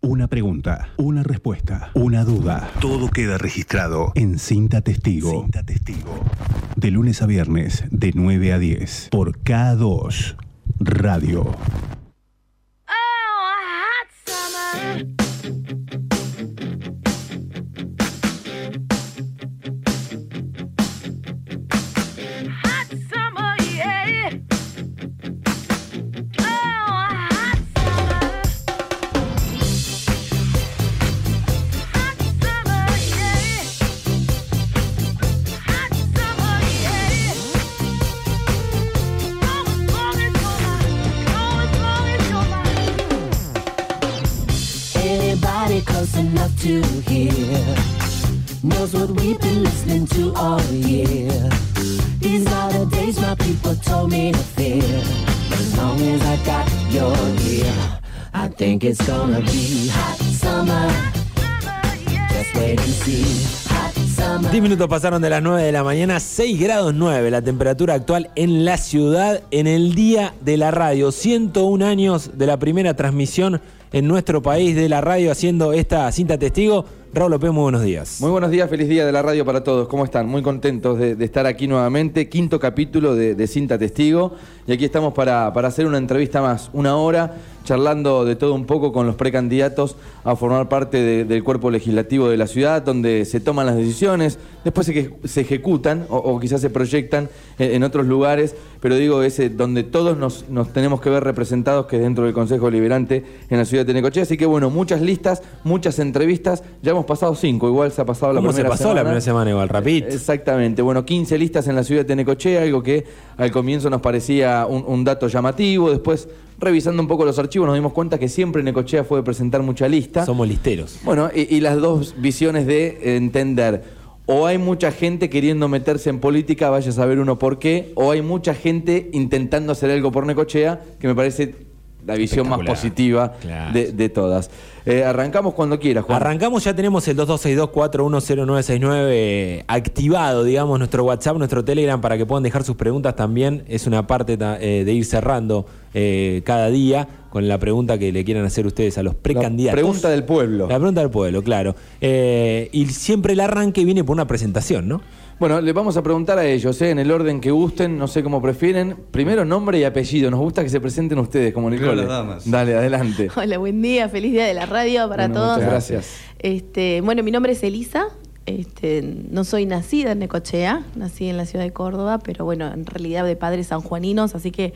Una pregunta, una respuesta, una duda. Todo queda registrado en Cinta Testigo. Cinta Testigo. De lunes a viernes, de 9 a 10, por K2 Radio. Pasaron de las 9 de la mañana, 6 grados 9 la temperatura actual en la ciudad en el día de la radio. 101 años de la primera transmisión en nuestro país de la radio haciendo esta cinta testigo. Raúl López, muy buenos días. Muy buenos días, feliz día de la radio para todos. ¿Cómo están? Muy contentos de, estar aquí nuevamente. Quinto capítulo de, Cinta Testigo. Y aquí estamos para, para hacer una entrevista más, una hora, charlando de todo un poco con los precandidatos a formar parte de- del cuerpo legislativo de la ciudad, donde se toman las decisiones, después se, se ejecutan o, quizás se proyectan en, otros lugares, pero digo, ese donde todos nos, nos tenemos que ver representados, que es dentro del Consejo Deliberante en la ciudad de Tenecochea. Así que bueno, muchas listas, muchas entrevistas. Ya hemos pasado cinco, igual se ha pasado la ¿Cómo se primera pasó semana. la primera semana igual? Rapid. Exactamente, bueno, 15 listas en la ciudad de Tenecochea, algo que al comienzo nos parecía un, un dato llamativo, después revisando un poco los archivos nos dimos cuenta que siempre Necochea fue de presentar mucha lista. Somos listeros. Bueno, y, y las dos visiones de entender, o hay mucha gente queriendo meterse en política, vaya a saber uno por qué, o hay mucha gente intentando hacer algo por Necochea, que me parece la visión más positiva Claro. de, de todas. Eh, arrancamos cuando quieras, Juan. Arrancamos, ya tenemos el 2262-410969 activado, digamos, nuestro WhatsApp, nuestro Telegram, para que puedan dejar sus preguntas también. Es una parte eh, de ir cerrando eh, cada día con la pregunta que le quieran hacer ustedes a los precandidatos. pregunta del pueblo. La pregunta del pueblo, claro. Eh, y siempre el arranque viene por una presentación, ¿no? Bueno, le vamos a preguntar a ellos, ¿eh? en el orden que gusten, no sé cómo prefieren. Primero nombre y apellido. Nos gusta que se presenten ustedes como en el Primero cole. las damas. Dale, adelante. Hola, buen día, feliz día de la radio para Bueno, todos. muchas gracias. Este, bueno, mi nombre es Elisa. Este, no soy nacida en Necochea, nací en la ciudad de Córdoba, pero bueno, en realidad de padres sanjuaninos, así que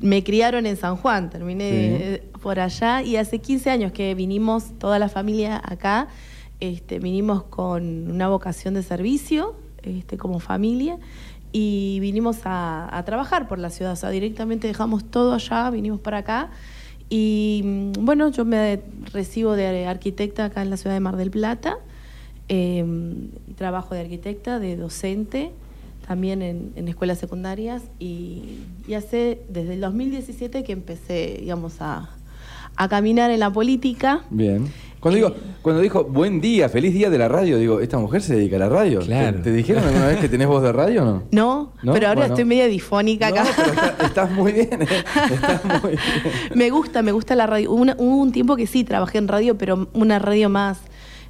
me criaron en San Juan, terminé Sí. eh, por allá y hace 15 años que vinimos toda la familia acá, este, vinimos con una vocación de servicio este, como familia y vinimos a, trabajar por la ciudad, o sea, directamente dejamos todo allá, vinimos para acá. Y mm, bueno, yo me recibo de arquitecta acá en la ciudad de Mar del Plata. Eh, trabajo de arquitecta, de docente, también en, en escuelas secundarias. Y, y hace desde el 2017 que empecé, digamos, a, a caminar en la política. Bien. Cuando, digo, cuando dijo buen día, feliz día de la radio, digo, ¿esta mujer se dedica a la radio? Claro. ¿Te, te dijeron alguna vez que tenés voz de radio o no? No, ¿No? pero ahora Bueno. estoy media difónica No, acá. pero está- estás muy bien, ¿eh? Estás muy bien. me gusta, me gusta la radio. Hubo una- hubo un tiempo que sí trabajé en radio, pero una radio más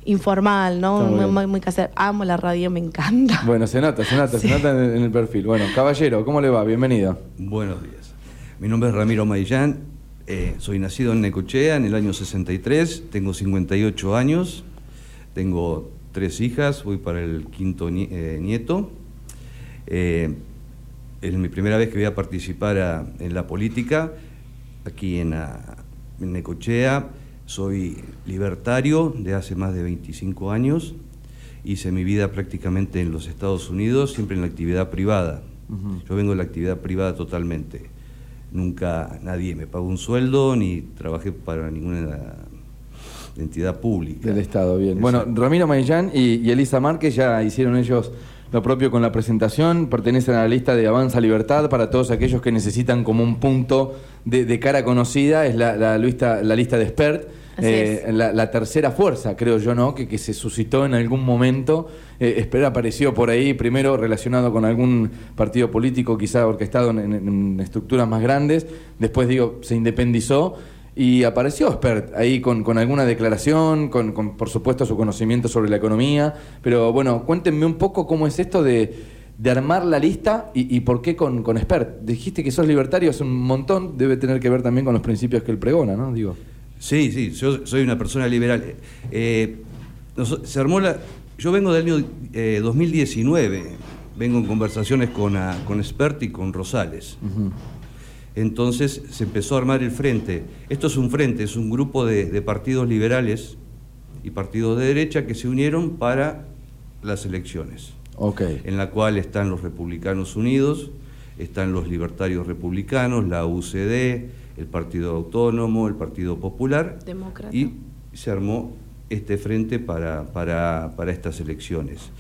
informal, ¿no? Muy casera. Amo la radio, me encanta. Bueno, se nota, se nota, se nota en el, en el perfil. Bueno, caballero, ¿cómo le va? Bienvenido. Buenos días. Mi nombre es Ramiro Maillán, eh, soy nacido en Necochea en el año 63, tengo 58 años, tengo tres hijas, voy para el quinto eh, nieto. Eh, es mi primera vez que voy a participar a- en la política aquí en, en Necochea. Soy libertario de hace más de 25 años. Hice mi vida prácticamente en los Estados Unidos, siempre en la actividad privada. Yo vengo de la actividad privada totalmente. Nunca nadie me pagó un sueldo ni trabajé para ninguna entidad pública. Del Estado, bien. Bueno. Ramiro Maillán y, y Elisa Márquez ya hicieron ellos lo propio con la presentación, pertenecen a la lista de Avanza Libertad para todos aquellos que necesitan como un punto de, de cara conocida, es la, la lista, la lista de expert. Eh, la, la tercera fuerza, creo yo, ¿no? Que, que se suscitó en algún momento. Eh, Esper apareció por ahí, primero relacionado con algún partido político, quizá orquestado en, en- en estructuras más grandes. Después, digo, se independizó. Y apareció Spert ahí con, con alguna declaración, con, con, por supuesto su conocimiento sobre la economía. Pero bueno, cuéntenme un poco cómo es esto de, de armar la lista y, y por qué con, con Spert. Dijiste que sos libertario hace un montón, debe tener que ver también con los principios que él pregona, ¿no? Digo. Sí, sí, yo soy una persona liberal. Eh, nos- se armó la, yo vengo del año eh, 2019, vengo en conversaciones con, ah, con Spert y con Rosales. Entonces se empezó a armar el frente. Esto es un frente, es un grupo de, de partidos liberales y partidos de derecha que se unieron para las elecciones, Ok. en la cual están los republicanos unidos, están los libertarios republicanos, la UCD, el Partido Autónomo, el Partido Popular, Demócrata. y se armó este frente para, para- para estas elecciones.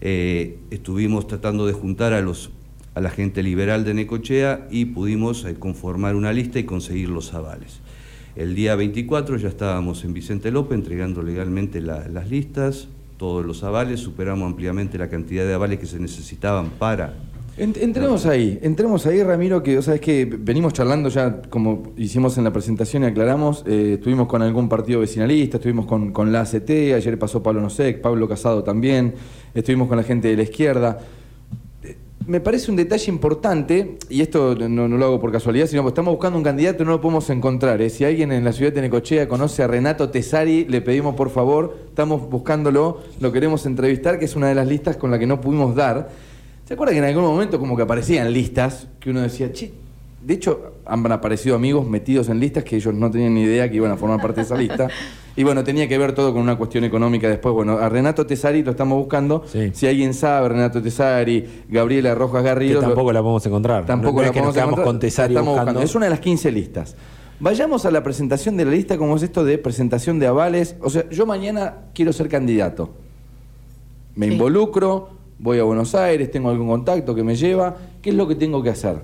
Eh, estuvimos tratando de juntar a, los, a la gente liberal de Necochea y pudimos eh, conformar una lista y conseguir los avales. El día 24 ya estábamos en Vicente López entregando legalmente la- las listas, todos los avales, superamos ampliamente la cantidad de avales que se necesitaban para entremos ahí, entremos ahí, Ramiro, que sabes que venimos charlando ya, como hicimos en la presentación y aclaramos, eh, estuvimos con algún partido vecinalista, estuvimos con, con la ACT, ayer pasó Pablo Nosek, Pablo Casado también, estuvimos con la gente de la izquierda. Eh, Me parece un detalle importante, y esto no, no lo hago por casualidad, sino porque estamos buscando un candidato y no lo podemos encontrar. ¿eh? Si alguien en la ciudad de Necochea conoce a Renato Tesari, le pedimos por favor, estamos buscándolo, lo queremos entrevistar, que es una de las listas con la que no pudimos dar. ¿Se acuerda que en algún momento como que aparecían listas que uno decía, che, de hecho han aparecido amigos metidos en listas que ellos no tenían ni idea que iban a formar parte de esa lista? Y bueno, tenía que ver todo con una cuestión económica después. Bueno, a Renato Tesari lo estamos buscando. Sí. Si alguien sabe, Renato Tesari, Gabriela Rojas Que Garrido. lo- tampoco la podemos encontrar. Tampoco no, la es que nos podemos quedamos encontrar, con Tesari estamos buscando. buscando. Es una de las 15 listas. Vayamos a la presentación de la lista, como es esto de presentación de avales. O sea, yo mañana quiero ser candidato. Me Sí. involucro, voy a Buenos Aires, tengo algún contacto que me lleva. ¿Qué es lo que tengo que hacer?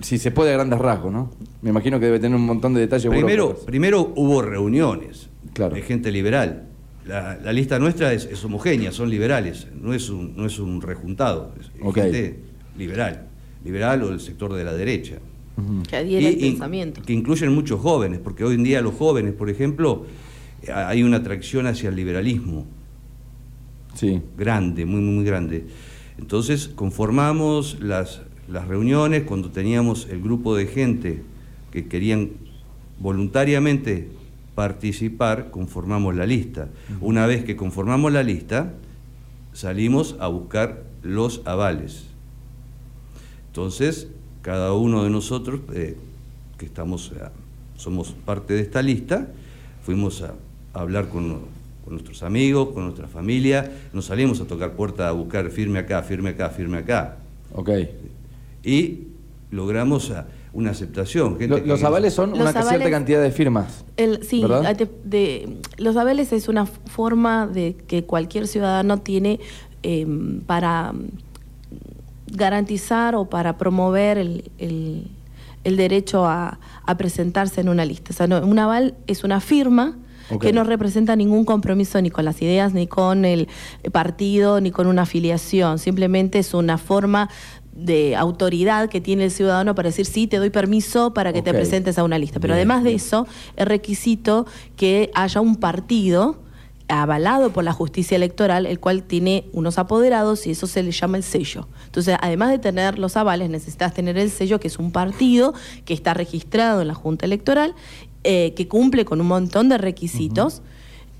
Si se puede a grandes rasgos, ¿no? Me imagino que debe tener un montón de detalles. Primero, primero hubo reuniones Claro. de gente liberal. La, la lista nuestra es, es homogénea, son liberales, no es un, no es un rejuntado, es gente liberal, liberal o del sector de la derecha. Que adhiere al pensamiento. Que incluyen muchos jóvenes, porque hoy en día los jóvenes, por ejemplo, eh, hay una atracción hacia el liberalismo Sí. grande, muy, muy, muy grande. Entonces conformamos las, las reuniones cuando teníamos el grupo de gente que querían voluntariamente participar, conformamos la lista. Una vez que conformamos la lista, salimos a buscar los avales. Entonces, cada uno de nosotros, eh, que estamos, eh, somos parte de esta lista, fuimos a, a hablar con, con nuestros amigos, con nuestra familia, nos salimos a tocar puerta a buscar firme acá, firme acá, firme acá. Ok. Y logramos ah, una aceptación. gente Lo- que- los avales son Los una cierta avales- cantidad de firmas. El, sí, ¿verdad? de- de- los abeles es una forma de que cualquier ciudadano tiene eh, para garantizar o para promover el, el- el derecho a, a presentarse en una lista. O sea, no- un aval es una firma Que no representa ningún compromiso ni con las ideas, ni con el partido, ni con una afiliación. Simplemente es una forma de autoridad que tiene el ciudadano para decir sí, te doy permiso para que te presentes a una lista. Pero Bien, además de bien. eso, es requisito que haya un partido avalado por la justicia electoral, el cual tiene unos apoderados y eso se le llama el sello. Entonces, además de tener los avales, necesitas tener el sello, que es un partido que está registrado en la Junta Electoral, eh, que cumple con un montón de requisitos.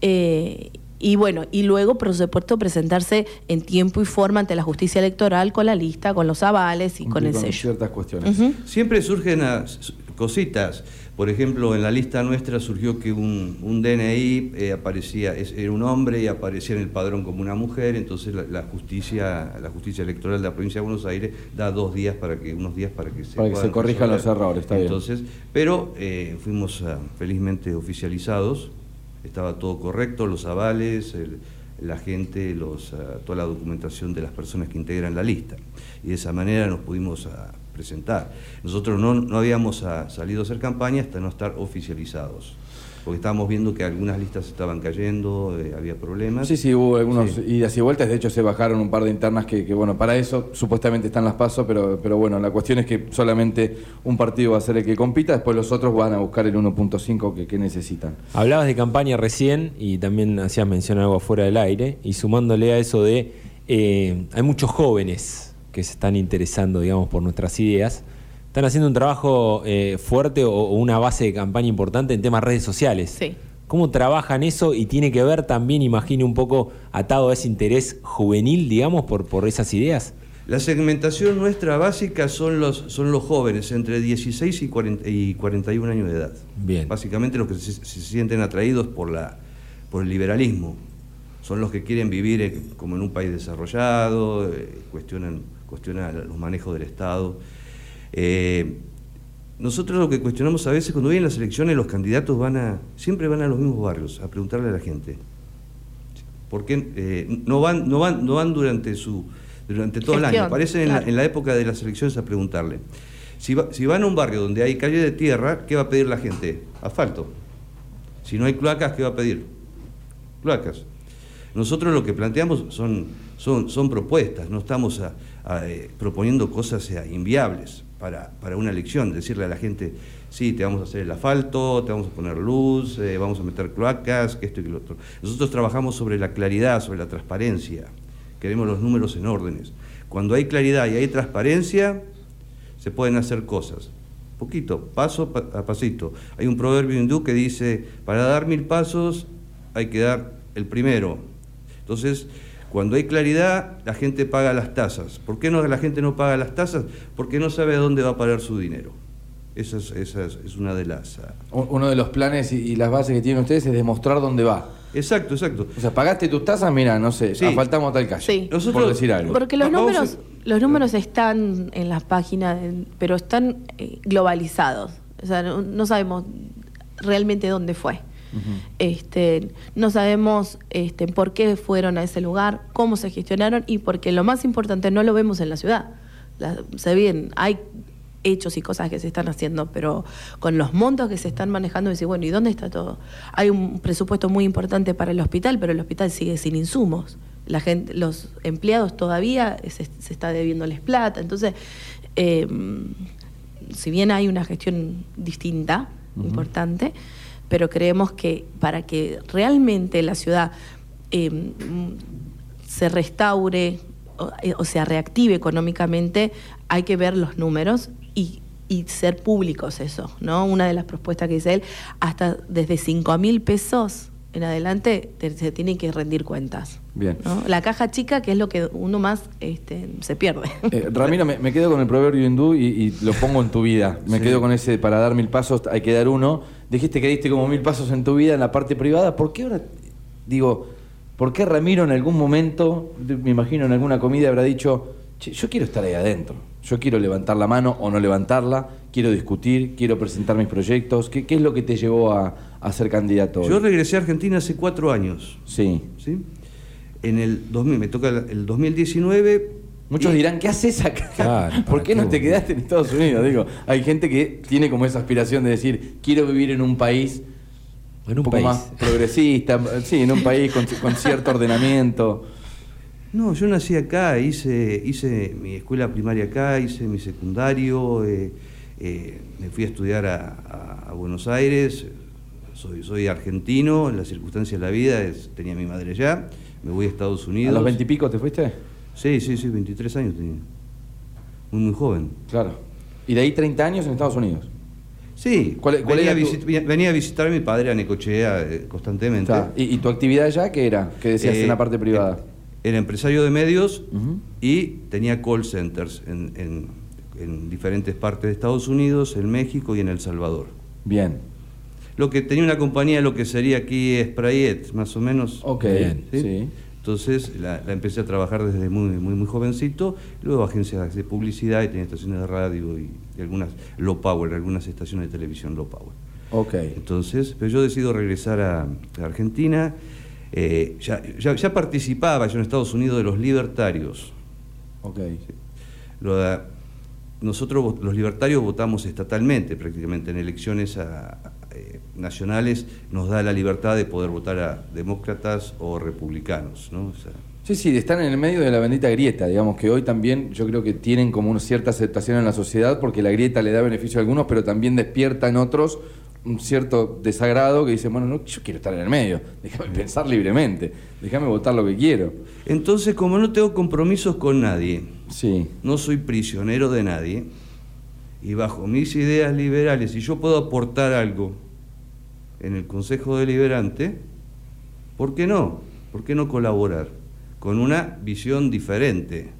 eh, y bueno, y luego, por supuesto, presentarse en tiempo y forma ante la justicia electoral con la lista, con los avales y con el sello. ciertas cuestiones. Siempre surgen cositas. Por ejemplo, en la lista nuestra surgió que un, un DNI eh, aparecía, es- era un hombre y aparecía en el padrón como una mujer, entonces la, la justicia, la justicia electoral de la provincia de Buenos Aires da dos días para que, unos días para que se, Para que se puedan corrijan resolver. los errores, está bien. Entonces, pero eh, fuimos ah, felizmente oficializados, estaba todo correcto, los avales, el- la gente, los, ah, toda la documentación de las personas que integran la lista. Y de esa manera nos pudimos ah, presentar. Nosotros no, no habíamos ah, salido a hacer campaña hasta no estar oficializados. porque estábamos viendo que algunas listas estaban cayendo, eh, había problemas. Sí, sí, hubo algunos Sí. idas y vueltas. De hecho, se bajaron un par de internas que, que, bueno, para eso supuestamente están las pasos, pero, pero bueno, la cuestión es que solamente un partido va a ser el que compita, después los otros van a buscar el 1.5 que, que necesitan. Hablabas de campaña recién y también hacías mención a algo afuera del aire y sumándole a eso de eh, hay muchos jóvenes que se están interesando, digamos, por nuestras ideas. Están haciendo un trabajo eh, fuerte o, o una base de campaña importante en temas redes sociales. Sí. ¿Cómo trabajan eso y tiene que ver también, imagino, un poco atado a ese interés juvenil, digamos, por, por esas ideas? La segmentación nuestra básica son los, son los jóvenes entre 16 y, 40 y 41 años de edad. Bien. Básicamente los que se, se sienten atraídos por, la, por el liberalismo. Son los que quieren vivir eh, como en un país desarrollado, eh, cuestionan, cuestionan los manejos del Estado. Eh, nosotros lo que cuestionamos a veces cuando vienen las elecciones, los candidatos van a, siempre van a los mismos barrios a preguntarle a la gente. ¿Por qué eh, no, van, no, van, no van durante, su, durante todo el año? Aparecen en, la, claro. en la época de las elecciones a preguntarle. Si, va- si van a un barrio donde hay calle de tierra, ¿qué va a pedir la gente? Asfalto. Si no hay cloacas, ¿qué va a pedir? Cloacas. Nosotros lo que planteamos son, son, son propuestas, no estamos a, eh, proponiendo cosas eh, inviables para, para una elección, decirle a la gente, sí, te vamos a hacer el asfalto, te vamos a poner luz, eh, vamos a meter cloacas, esto y lo otro. Nosotros trabajamos sobre la claridad, sobre la transparencia, queremos los números en órdenes. Cuando hay claridad y hay transparencia, se pueden hacer cosas. Poquito, paso pa- a pasito. Hay un proverbio hindú que dice, para dar mil pasos hay que dar el primero. Entonces, cuando hay claridad, la gente paga las tasas. ¿Por qué no, la gente no paga las tasas? Porque no sabe a dónde va a parar su dinero. Esa es, esa es- es una de las... ah, Uno de los planes y, y las bases que tienen ustedes es demostrar dónde va. Exacto, exacto. O sea, pagaste tus tasas, mira, no sé, Sí. asfaltamos tal calle. Sí. Nosotros- por decir algo. Porque los a- números, los números están en las páginas, pero están eh, globalizados. O sea, no, no sabemos realmente dónde fue. Este, no sabemos este, por qué fueron a ese lugar, cómo se gestionaron y porque lo más importante no lo vemos en la ciudad. La- se bien, hay hechos y cosas que se están haciendo, pero con los montos que se están manejando, decir, bueno, ¿y dónde está todo? Hay un presupuesto muy importante para el hospital, pero el hospital sigue sin insumos. La gente, los empleados todavía se, se está debiéndoles plata. Entonces, eh, si bien hay una gestión distinta, importante, pero creemos que para que realmente la ciudad eh, se restaure o, eh, o sea reactive económicamente, hay que ver los números y, y ser públicos eso, ¿no? Una de las propuestas que dice él, hasta desde 5 mil pesos en adelante te- se tienen que rendir cuentas. Bien. ¿no? La caja chica, que es lo que uno más este, se pierde. Eh, Ramiro, me, me quedo con el proverbio hindú y, y lo pongo en tu vida. Me Sí. quedo con ese, para dar mil pasos hay que dar uno. Dijiste que diste como mil pasos en tu vida en la parte privada. ¿Por qué ahora, digo, por qué Ramiro en algún momento, me imagino en alguna comida habrá dicho, "Che, yo quiero estar ahí adentro, yo quiero levantar la mano o no levantarla, quiero discutir, quiero presentar mis proyectos? ¿Qué, qué es lo que te llevó a, a ser candidato? hoy? Yo regresé a Argentina hace cuatro años. Sí. ¿sí? En el 2000, me toca el el 2019. Muchos y- dirán, ¿qué haces acá? Claro, ¿Por ¿para qué no te quedaste en Estados Unidos? Digo, hay gente que tiene como esa aspiración de decir, quiero vivir en un país En un poco país. más progresista, sí, en un país con, con cierto ordenamiento. No, yo nací acá, hice, hice mi escuela primaria acá, hice mi secundario, eh, eh, me fui a estudiar a, a- a Buenos Aires, soy, soy argentino, en las circunstancias de la vida, es- tenía mi madre allá, me voy a Estados Unidos. ¿A los veintipico te fuiste? Sí, sí, sí, 23 años tenía. Muy, muy joven. Claro. Y de ahí 30 años en Estados Unidos. Sí, ¿Cuál- cuál venía, era a tu- visit- venía a visitar a mi padre a Necochea eh, constantemente. ¿Y, y tu actividad allá qué era? ¿Qué decías Eh, en la parte privada? Era empresario de medios y tenía call centers en, en- en diferentes partes de Estados Unidos, en México y en El Salvador. Bien. Lo que tenía una compañía, lo que sería aquí Sprayet, más o menos. Ok. ¿sí? sí. Entonces la, la empecé a trabajar desde muy, muy, muy jovencito, luego agencias de publicidad y tenía estaciones de radio y, y algunas low power, algunas estaciones de televisión low power. Ok. Entonces, pero yo decido regresar a, a Argentina. Eh, ya, ya- ya participaba yo en Estados Unidos de los libertarios. Ok. Lo da- nosotros, los libertarios, votamos estatalmente prácticamente en elecciones a- eh, nacionales nos da la libertad de poder votar a demócratas o republicanos. ¿no? O sea, Sí, sí, están en el medio de la bendita grieta, digamos que hoy también yo creo que tienen como una cierta aceptación en la sociedad porque la grieta le da beneficio a algunos, pero también despierta en otros un cierto desagrado que dicen, bueno, no, yo quiero estar en el medio, déjame pensar libremente, déjame votar lo que quiero. Entonces, como no tengo compromisos con nadie, Sí, no soy prisionero de nadie, y bajo mis ideas liberales, si yo puedo aportar algo en el Consejo Deliberante, ¿por qué no? ¿Por qué no colaborar? Con una visión diferente.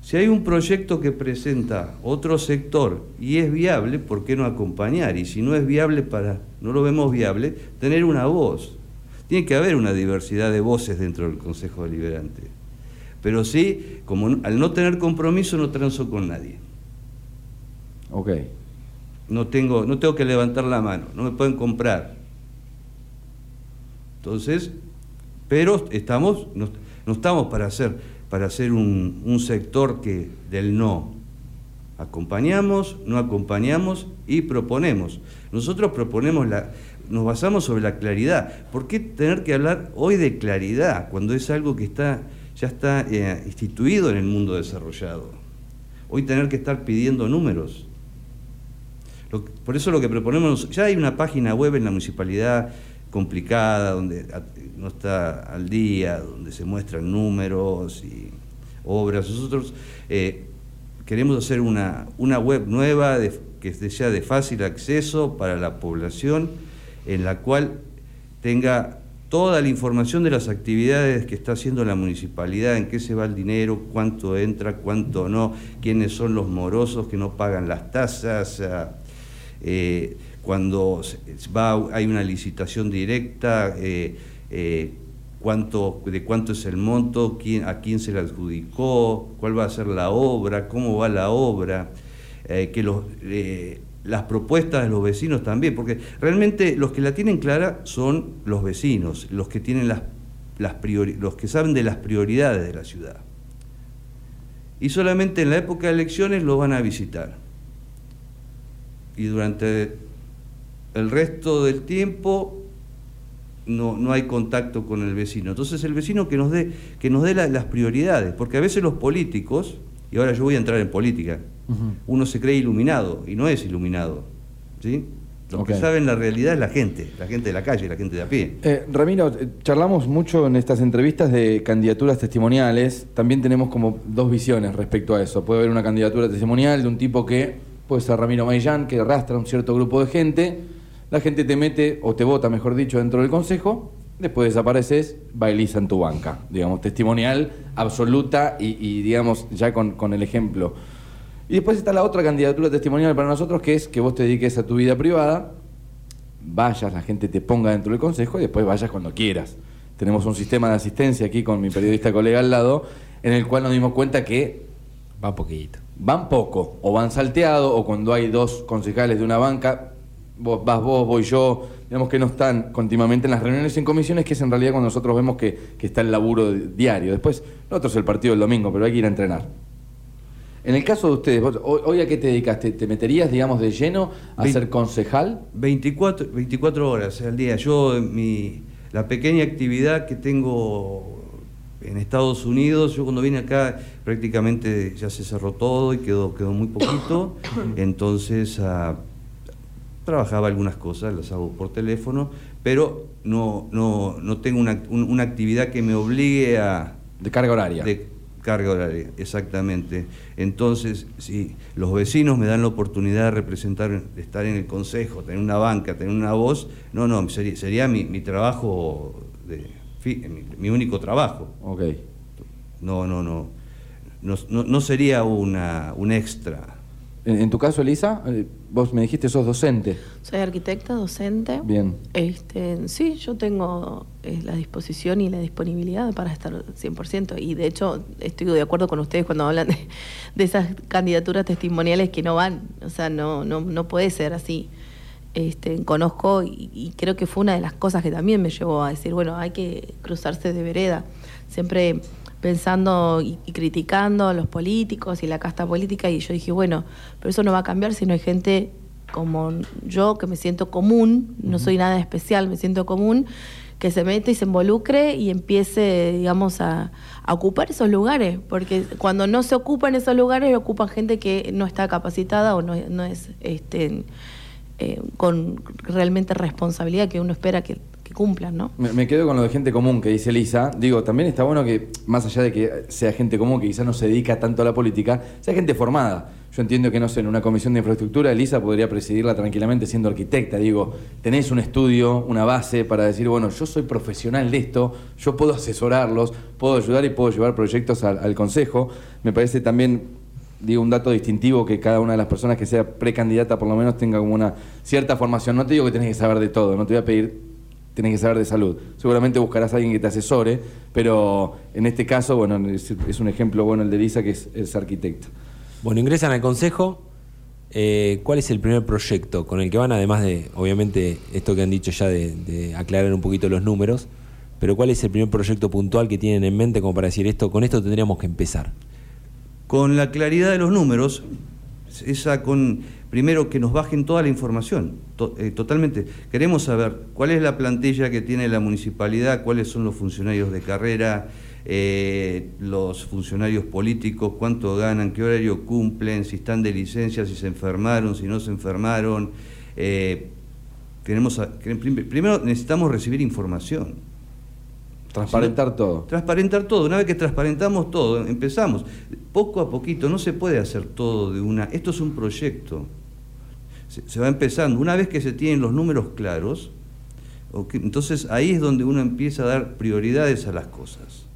Si hay un proyecto que presenta otro sector y es viable, ¿por qué no acompañar? Y si no es viable para, no lo vemos viable, tener una voz. Tiene que haber una diversidad de voces dentro del Consejo Deliberante. Pero sí, como al no tener compromiso no transo con nadie. ok. No tengo, no tengo que levantar la mano, no me pueden comprar. Entonces, pero estamos, no, estamos para hacer, para hacer un, un sector que del no. Acompañamos, no acompañamos y proponemos. Nosotros proponemos la, nos basamos sobre la claridad. ¿Por qué tener que hablar hoy de claridad cuando es algo que está, ya está eh, instituido en el mundo desarrollado? Hoy tener que estar pidiendo números. Por eso lo que proponemos, ya hay una página web en la municipalidad complicada, donde no está al día, donde se muestran números y obras. Nosotros eh, queremos hacer una, una web nueva que sea de fácil acceso para la población, en la cual tenga toda la información de las actividades que está haciendo la municipalidad, en qué se va el dinero, cuánto entra, cuánto no, quiénes son los morosos que no pagan las tasas, eh, cuando va, hay una licitación directa, eh, eh, cuánto, de cuánto es el monto, quién, a quién se le adjudicó, cuál va a ser la obra, cómo va la obra, que las propuestas de los vecinos también, porque realmente los que la tienen clara son los vecinos, los que tienen las, las priori- los que saben de las prioridades de la ciudad. Y solamente en la época de elecciones los van a visitar y durante el resto del tiempo no, no hay contacto con el vecino. Entonces el vecino que nos dé, que nos dé la- las prioridades, porque a veces los políticos, y ahora yo voy a entrar en política, uno se cree iluminado y no es iluminado. ¿sí? Lo que Ok. saben la realidad es la gente, la gente de la calle, la gente de a pie. Eh, Ramiro, eh, charlamos mucho en estas entrevistas de candidaturas testimoniales. También tenemos como dos visiones respecto a eso. Puede haber una candidatura testimonial de un tipo que puede ser Ramiro Maillán, que arrastra un cierto grupo de gente. La gente te mete, o te vota, mejor dicho, dentro del consejo. Después desapareces, bailiza en tu banca. Digamos, testimonial absoluta y, y, digamos, ya con, con el ejemplo. Y después está la otra candidatura testimonial para nosotros, que es que vos te dediques a tu vida privada, vayas, la gente te ponga dentro del consejo y después vayas cuando quieras. Tenemos un sistema de asistencia aquí con mi periodista colega al lado, en el cual nos dimos cuenta que Va poquito. Van poco, o van salteado, o cuando hay dos concejales de una banca, vos, vas vos, voy yo, digamos que no están continuamente en las reuniones y en comisiones, que es en realidad cuando nosotros vemos que, que está el laburo di- diario. Después, lo otro es el partido del domingo, pero hay que ir a entrenar. En el caso de ustedes, vos, hoy, a qué te dedicaste? ¿Te meterías, digamos, de lleno a ser concejal? 24, 24 horas al día. Yo, mi, la pequeña actividad que tengo en Estados Unidos, yo cuando vine acá prácticamente ya se cerró todo y quedó, quedó muy poquito. Entonces ah, trabajaba algunas cosas, las hago por teléfono, pero no, no, no tengo una, un- una actividad que me obligue a, De carga horaria. de carga horaria, exactamente. Entonces, si los vecinos me dan la oportunidad de representar, de estar en el consejo, tener una banca, tener una voz, no, no, sería, sería mi, mi trabajo, de, mi, mi único trabajo. Ok. No, no, no. No, no- no sería una, un extra. En, en tu caso, Elisa, eh, vos me dijiste sos docente. Soy arquitecta, docente. Bien. Este, sí, yo tengo eh, la disposición y la disponibilidad para estar 100%. Y de hecho, estoy de acuerdo con ustedes cuando hablan de, de esas candidaturas testimoniales que no van. O sea, no, no, no puede ser así. Este, conozco y, y creo que fue una de las cosas que también me llevó a decir, bueno, hay que cruzarse de vereda. Siempre pensando y, y criticando a los políticos y la casta política. Y yo dije, bueno, pero eso no va a cambiar si no hay gente como yo, que me siento común, no soy nada especial, me siento común, que se mete y se involucre y empiece, digamos, a, a ocupar esos lugares, porque cuando no se ocupan esos lugares, ocupan gente que no está capacitada o no, no es este, eh, con realmente responsabilidad que uno espera que, cumplan, ¿no? Me, quedo con lo de gente común que dice Lisa. Digo, también está bueno que, más allá de que sea gente común, que quizás no se dedica tanto a la política, sea gente formada. Yo entiendo que, no sé, en una comisión de infraestructura, Elisa podría presidirla tranquilamente siendo arquitecta. Digo, tenés un estudio, una base para decir, bueno, yo soy profesional de esto, yo puedo asesorarlos, puedo ayudar y puedo llevar proyectos al consejo. Me parece también digo, un dato distintivo que cada una de las personas que sea precandidata por lo menos tenga como una cierta formación. No te digo que tenés que saber de todo, no te voy a pedir, tenés que saber de salud. Seguramente buscarás a alguien que te asesore, pero en este caso, bueno, es, un ejemplo bueno el de Lisa, que es, es arquitecta. Bueno, ingresan al consejo. Eh, ¿Cuál es el primer proyecto con el que van, además de, obviamente, esto que han dicho ya de aclarar un poquito los números? Pero ¿cuál es el primer proyecto puntual que tienen en mente como para decir esto? Con esto tendríamos que empezar. Con la claridad de los números, esa con primero que nos bajen toda la información, eh, totalmente. Queremos saber cuál es la plantilla que tiene la municipalidad, cuáles son los funcionarios de carrera, eh, los funcionarios políticos, cuánto ganan, qué horario cumplen, si están de licencia, si se enfermaron, si no se enfermaron. Eh, primero necesitamos recibir información. Transparentar todo. Transparentar todo. Una vez que transparentamos todo, empezamos. Poco a poquito, no se puede hacer todo de una. Esto es un proyecto. Se, se va empezando. Una vez que se tienen los números claros, entonces ahí es donde uno empieza a dar prioridades a las cosas.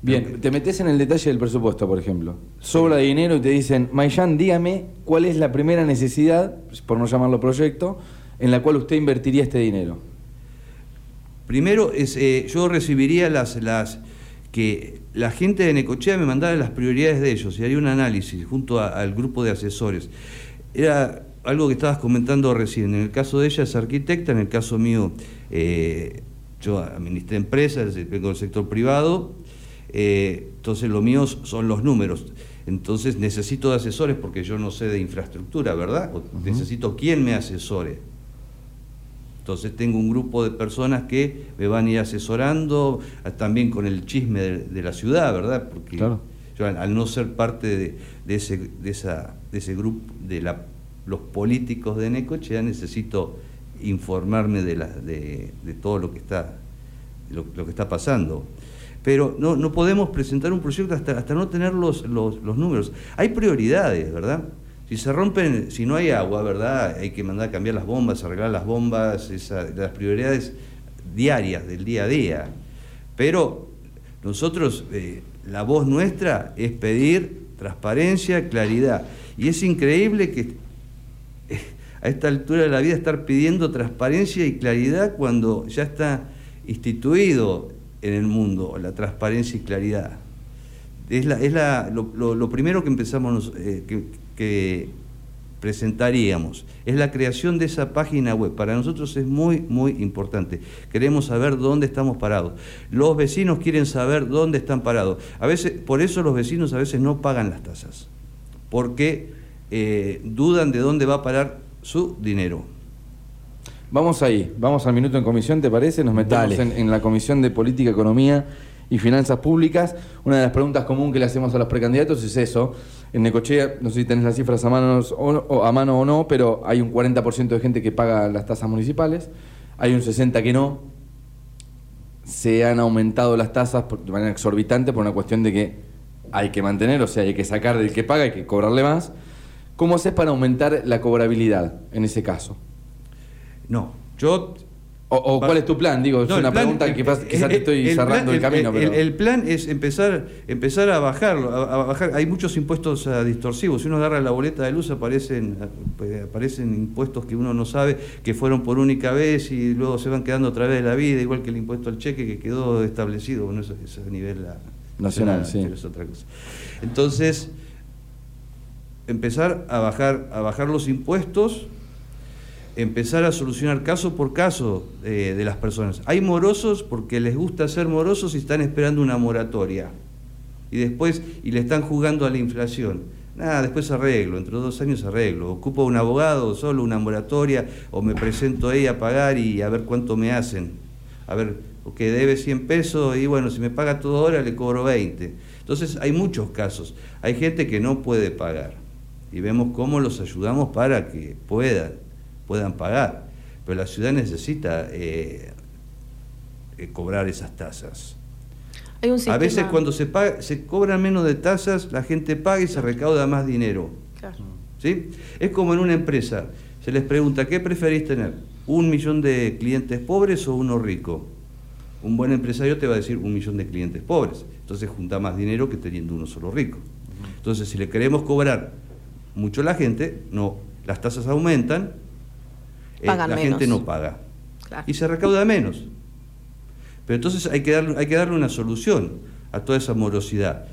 Bien, te metes en el detalle del presupuesto, por ejemplo. Sobra dinero y te dicen, Mayan, dígame cuál es la primera necesidad, por no llamarlo proyecto, en la cual usted invertiría este dinero. Primero, es, eh, yo recibiría las, las que la gente de Necochea me mandara las prioridades de ellos y haría un análisis junto a- al grupo de asesores. Era algo que estabas comentando recién. En el caso de ella es arquitecta, en el caso mío eh, yo administré empresas, vengo del sector privado, eh, entonces lo mío son los números. Entonces necesito de asesores porque yo no sé de infraestructura, ¿verdad? Necesito quien me asesore. Entonces tengo un grupo de personas que me van a ir asesorando, a- también con el chisme de, de la ciudad, ¿verdad? Porque Claro. yo al, al no ser parte de, de ese, de, esa, de ese grupo, de la, los políticos de Necochea, necesito informarme de, la, de, de todo lo que está, lo, lo que está pasando. Pero no, no podemos presentar un proyecto hasta, hasta no tener los, los, los números. Hay prioridades, ¿verdad? Si se rompen, si no hay agua, ¿verdad? Hay que mandar a cambiar las bombas, arreglar las bombas, esa- las prioridades diarias del día a día. Pero nosotros, eh, la voz nuestra es pedir transparencia, claridad. Y es increíble que eh, a esta altura de la vida estar pidiendo transparencia y claridad cuando ya está instituido en el mundo la transparencia y claridad. Es, la, es la, lo, primero que empezamos, eh, que presentaríamos. Es la creación de esa página web. Para nosotros es muy, muy importante. Queremos saber dónde estamos parados. Los vecinos quieren saber dónde están parados. A veces, por eso los vecinos a veces no pagan las tasas. Porque eh, dudan de dónde va a parar su dinero. Vamos ahí, vamos al minuto en comisión, ¿te parece? Nos metemos en, en la Comisión de Política, Economía y Finanzas Públicas. Una de las preguntas comunes que le hacemos a los precandidatos es eso. En Necochea, no sé si tenés las cifras a, o a mano o no, pero hay un 40% de gente que paga las tasas municipales, hay un 60% que no. Se han aumentado las tasas por- de manera exorbitante por una cuestión de que hay que mantener, o sea, hay que sacar del que paga, hay que cobrarle más. ¿Cómo haces para aumentar la cobrabilidad en ese caso? No, yo O, o cuál es tu plan? Digo, es No, una plan- pregunta que quizás, quizás te estoy el cerrando plan- el, camino, el- pero... el plan es empezar, empezar a bajarlo, a, a bajar. Hay muchos impuestos ah, distorsivos. Si uno agarra la boleta de luz aparecen, ah, pues, aparecen impuestos que uno no sabe que fueron por única vez y luego se van quedando a través de la vida, igual que el impuesto al cheque que quedó establecido. Bueno, eso, es a nivel ah, Nacional, sí. pero es otra cosa. Entonces, empezar a bajar, a bajar los impuestos empezar a solucionar caso por caso eh, de las personas. Hay morosos porque les gusta ser morosos y están esperando una moratoria. Y después, y le están jugando a la inflación. Nada, después arreglo, entre dos años arreglo. Ocupo un abogado, solo una moratoria, o me presento ahí a pagar y a ver cuánto me hacen. A ver, que debe 100 pesos y bueno, si me paga todo ahora le cobro 20. Entonces hay muchos casos. Hay gente que no puede pagar y vemos cómo los ayudamos para que puedan, puedan pagar. Pero la ciudad necesita eh, eh, cobrar esas tasas. Hay un A veces cuando se, paga, se cobran menos de tasas, la gente paga y se recauda más dinero. Claro. ¿sí? Es como en una empresa. Se les pregunta, ¿qué preferís tener? ¿Un millón de clientes pobres o uno rico? Un buen empresario te va a decir un millón de clientes pobres. Entonces junta más dinero que teniendo uno solo rico. Entonces, si le queremos cobrar mucho a la gente, no, las tasas aumentan, eh, la menos. gente no paga. Claro. Y se recauda menos. Pero entonces hay que darle, hay que darle una solución a toda esa morosidad.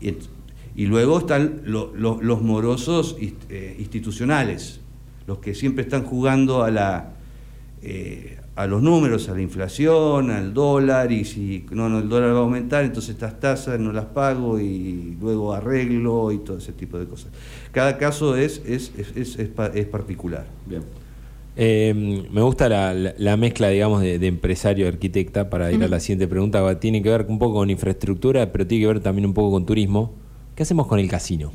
Y, luego están lo- lo- los morosos eh, institucionales, los que siempre están jugando a, la, eh, a los números, a la inflación, al dólar, y si no, no, el dólar va a aumentar, entonces estas tasas no las pago y luego arreglo y todo ese tipo de cosas. Cada caso es, es, es, es- es particular. Bien. Eh, me gusta la, la- la mezcla, digamos, de, de empresario arquitecta para ir a la siguiente pregunta. Tiene que ver un poco con infraestructura, pero tiene que ver también un poco con turismo. ¿Qué hacemos con el casino?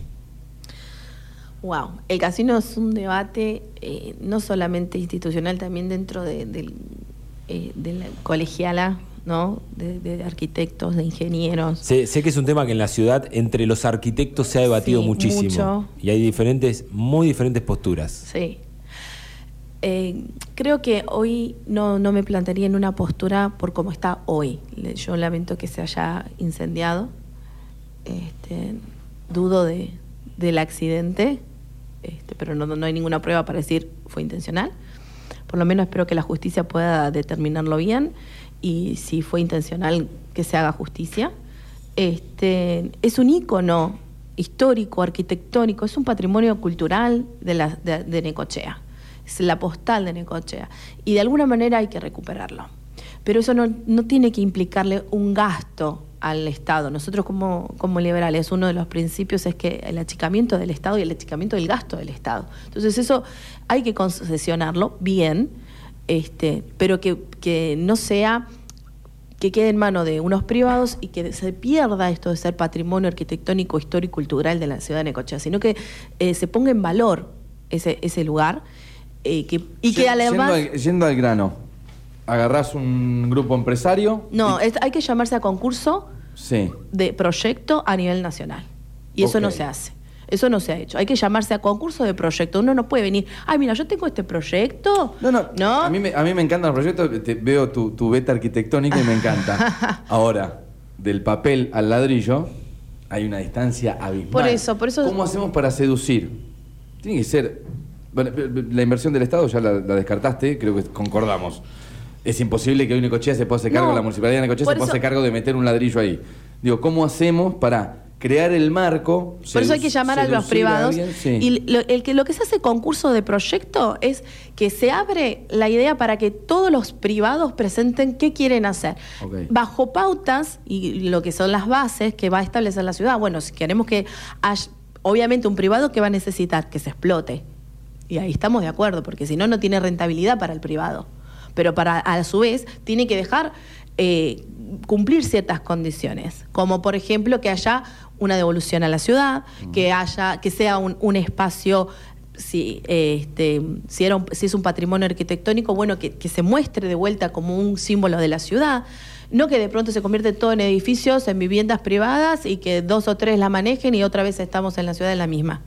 Wow, el casino es un debate eh, no solamente institucional, también dentro de, eh, de la colegiala, ¿no? De, de arquitectos, de ingenieros. Sé, sé que es un tema que en la ciudad entre los arquitectos se ha debatido Sí, muchísimo. mucho. Y hay diferentes, muy diferentes posturas. Sí. Eh, creo que hoy no, no me plantearía en una postura por cómo está hoy. Yo lamento que se haya incendiado. Este, dudo de, del accidente, este, pero no, no hay ninguna prueba para decir fue intencional. Por lo menos espero que la justicia pueda determinarlo bien y si fue intencional que se haga justicia. Este, es un ícono histórico, arquitectónico, es un patrimonio cultural de, la, de, de Necochea. Es la postal de Necochea. Y de alguna manera hay que recuperarlo. Pero eso no, no tiene que implicarle un gasto al Estado. Nosotros como, como liberales, uno de los principios es que el achicamiento del Estado y el achicamiento del gasto del Estado. Entonces eso hay que concesionarlo bien, este, pero que, que no sea que quede en mano de unos privados y que se pierda esto de ser patrimonio arquitectónico, histórico, cultural de la ciudad de Necochea, sino que eh, se ponga en valor ese, ese lugar eh, que, y que Yendo además... al- Yendo al grano, agarrás un grupo empresario. No, y- es- hay que llamarse a concurso Sí. de proyecto a nivel nacional. Y eso no se hace. Eso no se ha hecho. Hay que llamarse a concurso de proyecto. Uno no puede venir, ay, mira, yo tengo este proyecto. No, no, ¿No? A, mí me, a mí me encantan los proyectos, te- veo tu, tu beta arquitectónica y me encanta. Ahora, del papel al ladrillo hay una distancia abismal. Por eso, por eso- ¿Cómo hacemos para seducir? Tiene que ser... bueno, la inversión del Estado ya la, la descartaste, creo que concordamos. Es imposible que hoy Necochea se pueda hacer cargo, No, la municipalidad de Necochea se pueda hacer cargo de meter un ladrillo ahí. Digo, ¿cómo hacemos para crear el marco? Por eso hay que llamar a los privados. Sí. Y lo, el que, lo que se hace concurso de proyecto es que se abre la idea para que todos los privados presenten qué quieren hacer. Bajo pautas y lo que son las bases que va a establecer la ciudad. Bueno, si queremos que haya, obviamente un privado que va a necesitar que se explote. Y ahí estamos de acuerdo, porque si no, no tiene rentabilidad para el privado. Pero para, a su vez, tiene que dejar eh, cumplir ciertas condiciones, como por ejemplo que haya una devolución a la ciudad, que haya, que sea un, un espacio si, este, si, era un- si es un patrimonio arquitectónico, bueno, que, que se muestre de vuelta como un símbolo de la ciudad. No que de pronto se convierte todo en edificios, en viviendas privadas y que dos o tres la manejen y otra vez estamos en la ciudad en la misma.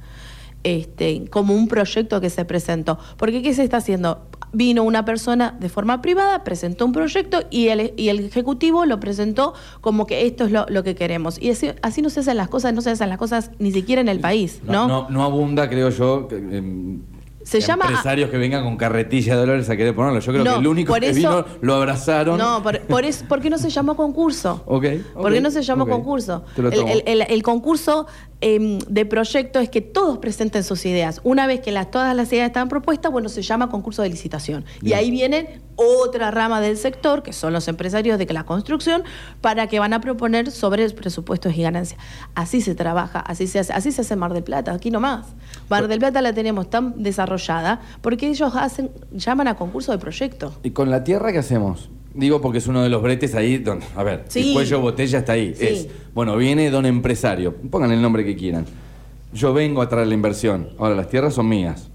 Este, como un proyecto que se presentó. Porque ¿qué se está haciendo? Vino una persona de forma privada, presentó un proyecto y el, y el Ejecutivo lo presentó como que esto es lo, lo que queremos. Y así, así no se hacen las cosas, no se hacen las cosas ni siquiera en el país, ¿no? No, no abunda, creo yo, que, em, Se llama- empresarios que vengan con carretilla de dólares a querer ponerlo. Yo creo No, que el único que eso- vino lo abrazaron. No, por, por eso, ¿por qué no se llamó concurso? Ok, ¿Por qué no se llamó concurso? El- el concurso em, de proyecto es que todos presenten sus ideas. Una vez que las, todas las ideas están propuestas, bueno, se llama concurso de licitación. Y ahí viene otra rama del sector, que son los empresarios de la construcción, para que van a proponer sobre presupuestos y ganancias. Así se trabaja, así se hace, así se hace Mar del Plata, aquí nomás. Mar del Plata la tenemos tan desarrollada porque ellos hacen, llaman a concurso de proyecto. ¿Y con la tierra qué hacemos? Digo porque es uno de los bretes ahí donde, a ver, Sí. el cuello botella está ahí. Sí. Es, bueno, viene don empresario, pongan el nombre que quieran. Yo vengo a traer la inversión. Ahora, las tierras son mías.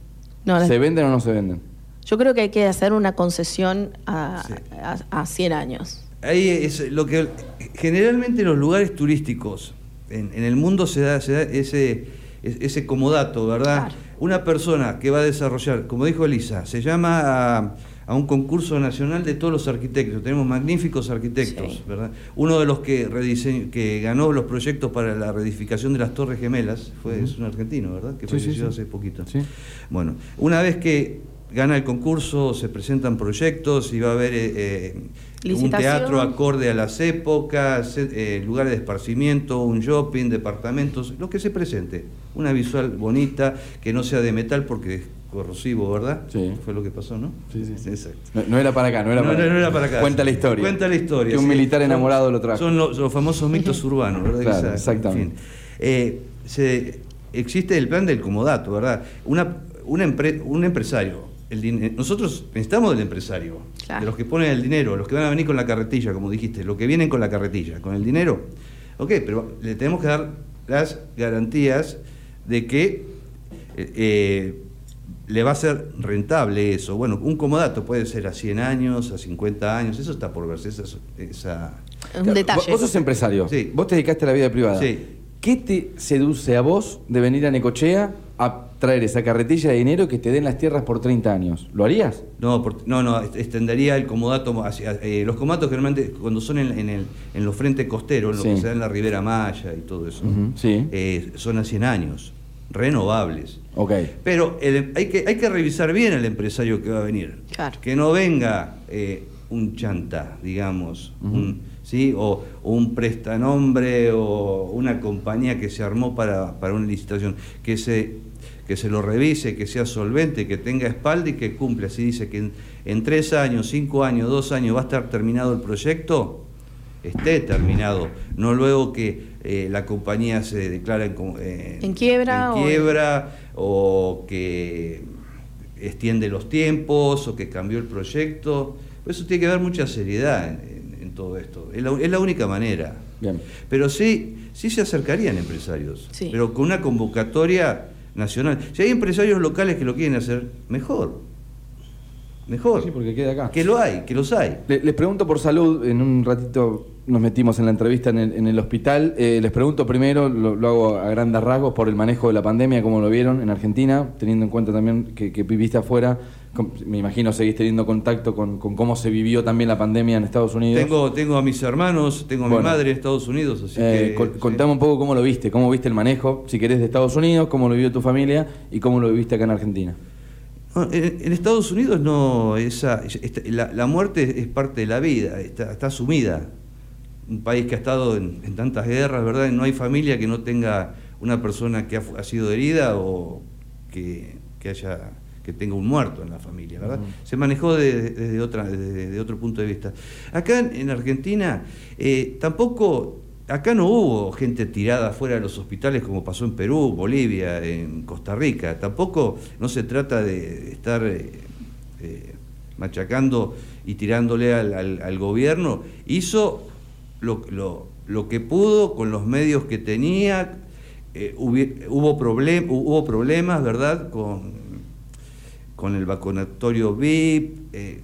No, las- ¿Se venden o no se venden? Yo creo que hay que hacer una concesión a, a, a 100 años. Ahí es lo que generalmente en los lugares turísticos en, en el mundo se da, se da ese, es- ese comodato, ¿verdad? Claro. Una persona que va a desarrollar, como dijo Elisa, se llama a, un concurso nacional de todos los arquitectos. Tenemos magníficos arquitectos, Sí. ¿verdad? Uno de los que, redise- que ganó los proyectos para la reedificación de las Torres Gemelas fue, es un argentino, ¿verdad? Que Sí, sí, falleció sí. hace poquito. Sí. Bueno, una vez que gana el concurso, se presentan proyectos y va a haber eh, eh, un teatro acorde a las épocas, eh, eh, lugares de esparcimiento, un shopping, departamentos, lo que se presente. Una visual bonita, que no sea de metal porque es corrosivo, ¿verdad? Sí. Fue lo que pasó, ¿no? Sí, sí. Exacto. No, no era para acá, no era No, para no, acá. no era para acá. Cuenta la historia. Cuenta la historia. Que un sí. militar Son- enamorado lo trajo. Son los, los famosos mitos urbanos, ¿verdad? Claro, Exacto, exactamente. en fin. Eh, se- existe el plan del comodato, ¿verdad? Una, una empre- un empresario. el din- nosotros necesitamos del empresario, Claro. de los que ponen el dinero, los que van a venir con la carretilla, como dijiste, los que vienen con la carretilla, con el dinero. Ok, pero le tenemos que dar las garantías de que eh, eh, le va a ser rentable eso. Bueno, un comodato puede ser a 100 años, a 50 años, eso está por verse. Esa, esa- Es un Claro, detalle. Vos, sos empresario. Sí. Vos te dedicaste a la vida privada. Sí. ¿Qué te seduce a vos de venir a Necochea a traer esa carretilla de dinero que te den las tierras por 30 años? ¿Lo harías? No, por- no, no, extendería el comodato hacia... eh, los comodatos generalmente cuando son en, en el, en los frentes costeros, en lo Sí. que se da en la Ribera Maya y todo eso, sí. eh, son a 100 años, renovables. Ok. Pero el- hay, que, hay que revisar bien al empresario que va a venir. Claro. Que no venga eh, un chanta, digamos, un- ¿sí? o, o un prestanombre o una compañía que se armó para, para una licitación. Que se, que se lo revise, que sea solvente, que tenga espalda y que cumpla. Si dice que en, en tres años, cinco años, dos años va a estar terminado el proyecto, esté terminado. No luego que eh, la compañía se declara en, eh, En quiebra en o- quiebra, o que extiende los tiempos o que cambió el proyecto. Por eso tiene que haber mucha seriedad en, en- en todo esto. Es la, es la única manera. Bien. Pero sí, sí se acercarían empresarios, Sí. pero con una convocatoria nacional. Si hay empresarios locales que lo quieren hacer, mejor. Mejor. Sí, porque queda acá. Que lo hay, que los hay. Le- les pregunto por salud, en un ratito nos metimos en la entrevista en el, en el hospital. Eh, les pregunto primero, lo, lo hago a grandes rasgos, por el manejo de la pandemia, cómo lo vieron en Argentina, teniendo en cuenta también que, que viviste afuera. Me imagino seguís teniendo contacto con, con cómo se vivió también la pandemia en Estados Unidos. Tengo, tengo a mis hermanos, tengo a mi madre en Estados Unidos, así Eh, que... con- sí. contame un poco cómo lo viste, cómo viste el manejo, si querés, de Estados Unidos, cómo lo vivió tu familia y cómo lo viviste acá en Argentina. En, en Estados Unidos no, esa, esta- la, la muerte es parte de la vida, está, está asumida. Un país que ha estado en, en tantas guerras, ¿verdad? No hay familia que no tenga una persona que ha, sido herida o que, que haya que tenga un muerto en la familia, ¿verdad? Se manejó de- desde, otra, desde, de otro punto de vista. Acá en, en Argentina eh, tampoco, acá no hubo gente tirada fuera de los hospitales como pasó en Perú, Bolivia, en Costa Rica. Tampoco no se trata de estar eh, eh, machacando y tirándole al, al- al gobierno. Hizo lo, lo- lo que pudo con los medios que tenía. eh, hubi- hubo, problem- hubo problemas, ¿verdad? Con, con el vacunatorio VIP, eh,